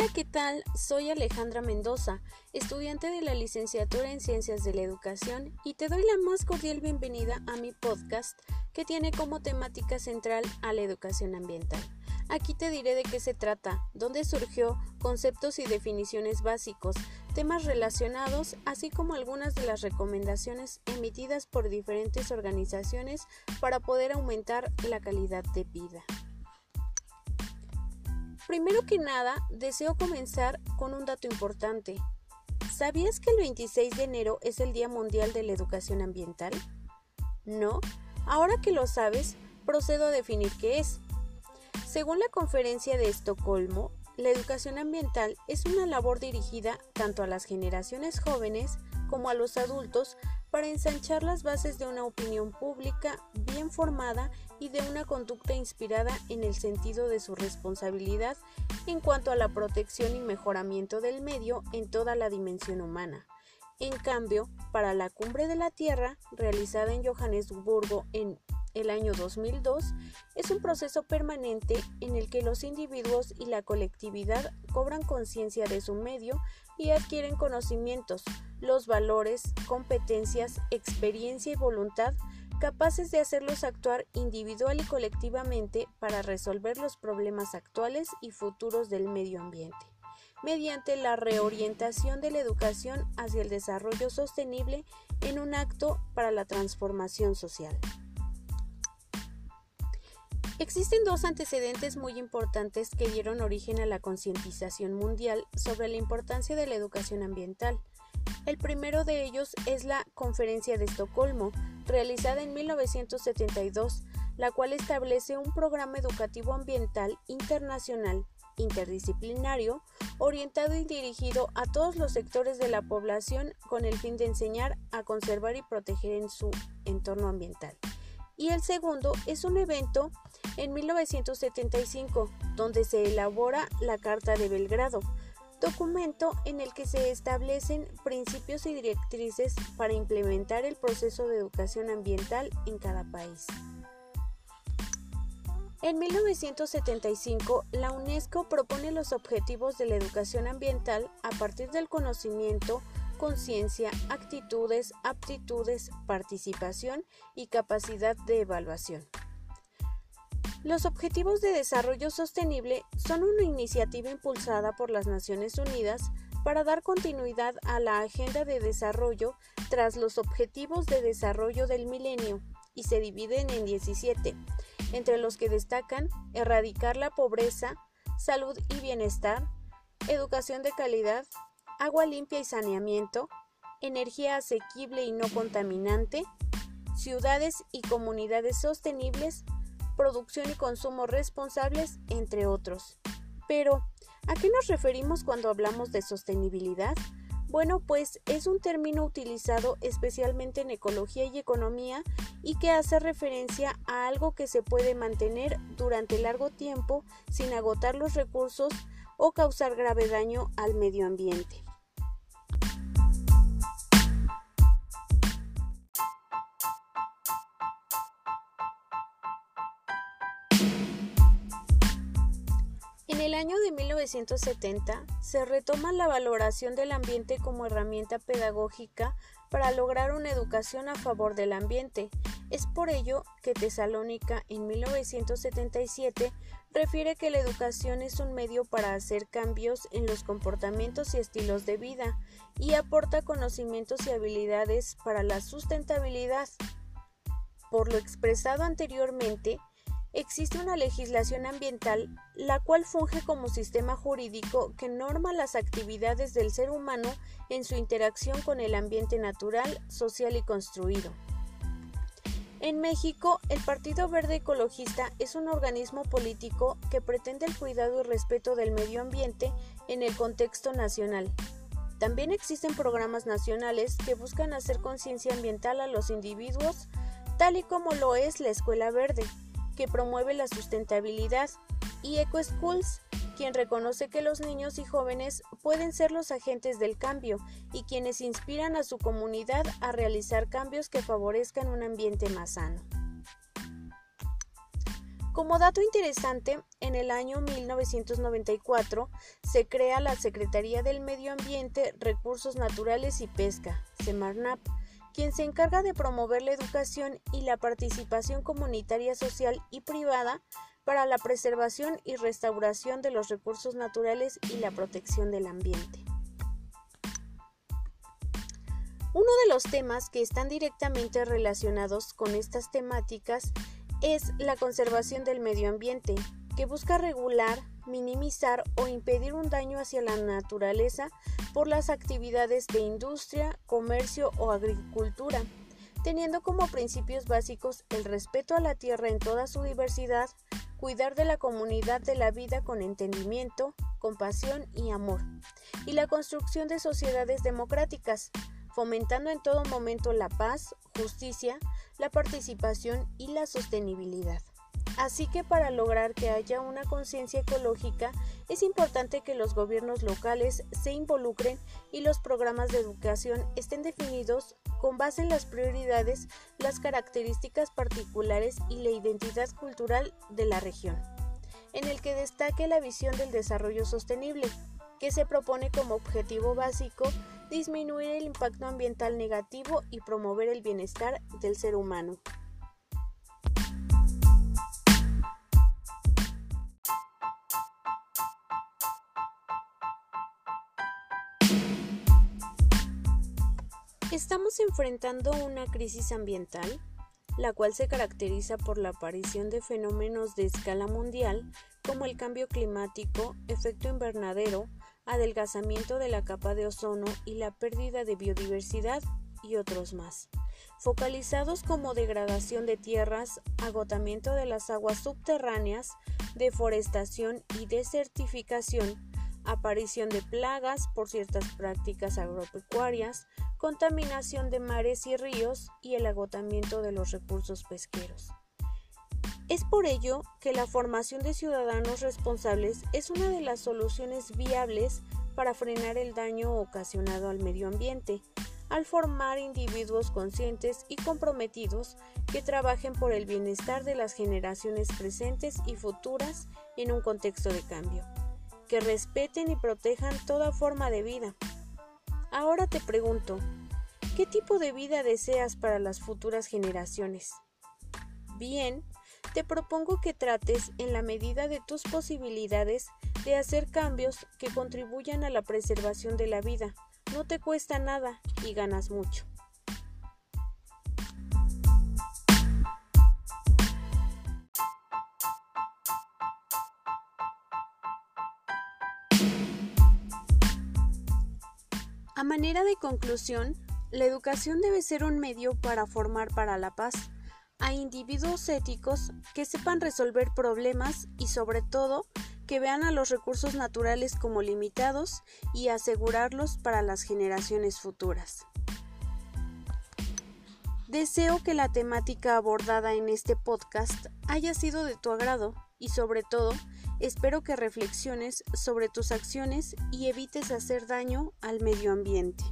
Hola, ¿qué tal? Soy Alejandra Mendoza, estudiante de la licenciatura en Ciencias de la Educación y te doy la más cordial bienvenida a mi podcast que tiene como temática central a la educación ambiental. Aquí te diré de qué se trata, dónde surgió, conceptos y definiciones básicos, temas relacionados, así como algunas de las recomendaciones emitidas por diferentes organizaciones para poder aumentar la calidad de vida. Primero que nada, deseo comenzar con un dato importante. ¿Sabías que el 26 de enero es el Día Mundial de la Educación Ambiental? ¿No? Ahora que lo sabes, procedo a definir qué es. Según la Conferencia de Estocolmo, la educación ambiental es una labor dirigida tanto a las generaciones jóvenes como a los adultos para ensanchar las bases de una opinión pública bien formada y de una conducta inspirada en el sentido de su responsabilidad en cuanto a la protección y mejoramiento del medio en toda la dimensión humana. En cambio, para la Cumbre de la Tierra, realizada en Johannesburgo en el año 2002, es un proceso permanente en el que los individuos y la colectividad cobran conciencia de su medio y adquieren conocimientos, los valores, competencias, experiencia y voluntad capaces de hacerlos actuar individual y colectivamente para resolver los problemas actuales y futuros del medio ambiente, mediante la reorientación de la educación hacia el desarrollo sostenible en un acto para la transformación social. Existen dos antecedentes muy importantes que dieron origen a la concientización mundial sobre la importancia de la educación ambiental. El primero de ellos es la Conferencia de Estocolmo, realizada en 1972, la cual establece un programa educativo ambiental internacional interdisciplinario orientado y dirigido a todos los sectores de la población con el fin de enseñar a conservar y proteger en su entorno ambiental. Y el segundo es un evento en 1975 donde se elabora la Carta de Belgrado, documento en el que se establecen principios y directrices para implementar el proceso de educación ambiental en cada país. En 1975, la UNESCO propone los objetivos de la educación ambiental a partir del conocimiento, conciencia, actitudes, aptitudes, participación y capacidad de evaluación. Los Objetivos de Desarrollo Sostenible son una iniciativa impulsada por las Naciones Unidas para dar continuidad a la Agenda de Desarrollo tras los Objetivos de Desarrollo del Milenio y se dividen en 17, entre los que destacan erradicar la pobreza, salud y bienestar, educación de calidad, agua limpia y saneamiento, energía asequible y no contaminante, ciudades y comunidades sostenibles, producción y consumo responsables, entre otros. Pero, ¿a qué nos referimos cuando hablamos de sostenibilidad? Bueno, pues es un término utilizado especialmente en ecología y economía y que hace referencia a algo que se puede mantener durante largo tiempo sin agotar los recursos o causar grave daño al medio ambiente. En el año de 1970 se retoma la valoración del ambiente como herramienta pedagógica para lograr una educación a favor del ambiente. Es por ello que Tesalónica en 1977 refiere que la educación es un medio para hacer cambios en los comportamientos y estilos de vida y aporta conocimientos y habilidades para la sustentabilidad. Por lo expresado anteriormente, existe una legislación ambiental la cual funge como sistema jurídico que norma las actividades del ser humano en su interacción con el ambiente natural, social y construido. En México, el Partido Verde Ecologista es un organismo político que pretende el cuidado y respeto del medio ambiente en el contexto nacional. También existen programas nacionales que buscan hacer conciencia ambiental a los individuos, tal y como lo es la Escuela Verde, que promueve la sustentabilidad, y EcoSchools, quien reconoce que los niños y jóvenes pueden ser los agentes del cambio y quienes inspiran a su comunidad a realizar cambios que favorezcan un ambiente más sano. Como dato interesante, en el año 1994 se crea la Secretaría del Medio Ambiente, Recursos Naturales y Pesca, Semarnap, quien se encarga de promover la educación y la participación comunitaria social y privada para la preservación y restauración de los recursos naturales y la protección del ambiente. Uno de los temas que están directamente relacionados con estas temáticas es la conservación del medio ambiente, que busca regular, minimizar o impedir un daño hacia la naturaleza por las actividades de industria, comercio o agricultura, teniendo como principios básicos el respeto a la tierra en toda su diversidad, cuidar de la comunidad de la vida con entendimiento, compasión y amor, y la construcción de sociedades democráticas, fomentando en todo momento la paz, justicia, la participación y la sostenibilidad. Así que para lograr que haya una conciencia ecológica es importante que los gobiernos locales se involucren y los programas de educación estén definidos con base en las prioridades, las características particulares y la identidad cultural de la región, en el que destaque la visión del desarrollo sostenible, que se propone como objetivo básico disminuir el impacto ambiental negativo y promover el bienestar del ser humano. Estamos enfrentando una crisis ambiental, la cual se caracteriza por la aparición de fenómenos de escala mundial como el cambio climático, efecto invernadero, adelgazamiento de la capa de ozono y la pérdida de biodiversidad y otros más, focalizados como degradación de tierras, agotamiento de las aguas subterráneas, deforestación y desertificación, aparición de plagas por ciertas prácticas agropecuarias, contaminación de mares y ríos y el agotamiento de los recursos pesqueros. Es por ello que la formación de ciudadanos responsables es una de las soluciones viables para frenar el daño ocasionado al medio ambiente, al formar individuos conscientes y comprometidos que trabajen por el bienestar de las generaciones presentes y futuras en un contexto de cambio, que respeten y protejan toda forma de vida. Ahora te pregunto, ¿qué tipo de vida deseas para las futuras generaciones? Bien, te propongo que trates en la medida de tus posibilidades de hacer cambios que contribuyan a la preservación de la vida. No te cuesta nada y ganas mucho. Manera de conclusión, la educación debe ser un medio para formar para la paz a individuos éticos que sepan resolver problemas y sobre todo que vean a los recursos naturales como limitados y asegurarlos para las generaciones futuras. Deseo que la temática abordada en este podcast haya sido de tu agrado y sobre todo espero que reflexiones sobre tus acciones y evites hacer daño al medio ambiente.